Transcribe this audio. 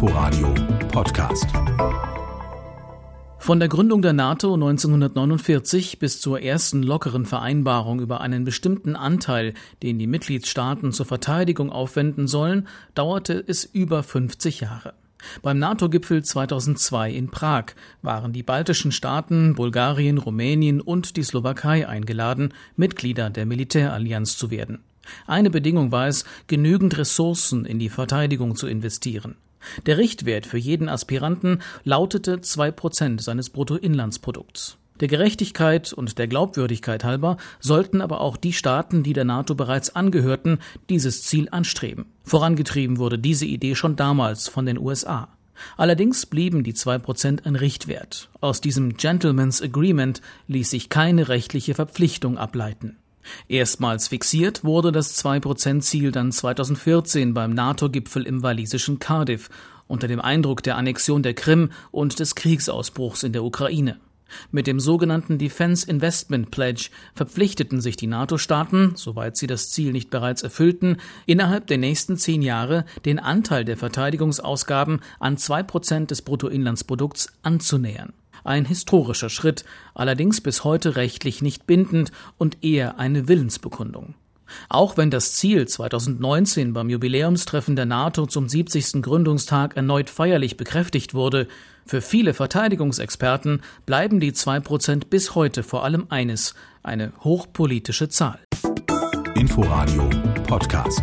Inforadio Podcast. Von der Gründung der NATO 1949 bis zur ersten lockeren Vereinbarung über einen bestimmten Anteil, den die Mitgliedstaaten zur Verteidigung aufwenden sollen, dauerte es über 50 Jahre. Beim NATO-Gipfel 2002 in Prag waren die baltischen Staaten, Bulgarien, Rumänien und die Slowakei eingeladen, Mitglieder der Militärallianz zu werden. Eine Bedingung war es, genügend Ressourcen in die Verteidigung zu investieren. Der Richtwert für jeden Aspiranten lautete zwei Prozent seines Bruttoinlandsprodukts. Der Gerechtigkeit und der Glaubwürdigkeit halber sollten aber auch die Staaten, die der NATO bereits angehörten, dieses Ziel anstreben. Vorangetrieben wurde diese Idee schon damals von den USA. Allerdings blieben die zwei Prozent ein Richtwert. Aus diesem Gentleman's Agreement ließ sich keine rechtliche Verpflichtung ableiten. Erstmals fixiert wurde das 2-Prozent-Ziel dann 2014 beim NATO-Gipfel im walisischen Cardiff unter dem Eindruck der Annexion der Krim und des Kriegsausbruchs in der Ukraine. Mit dem sogenannten Defense Investment Pledge verpflichteten sich die NATO-Staaten, soweit sie das Ziel nicht bereits erfüllten, innerhalb der nächsten zehn Jahre den Anteil der Verteidigungsausgaben an zwei Prozent des Bruttoinlandsprodukts anzunähern. Ein historischer Schritt, allerdings bis heute rechtlich nicht bindend und eher eine Willensbekundung. Auch wenn das Ziel 2019 beim Jubiläumstreffen der NATO zum 70. Gründungstag erneut feierlich bekräftigt wurde, für viele Verteidigungsexperten bleiben die 2% bis heute vor allem eines, eine hochpolitische Zahl. Inforadio Podcast.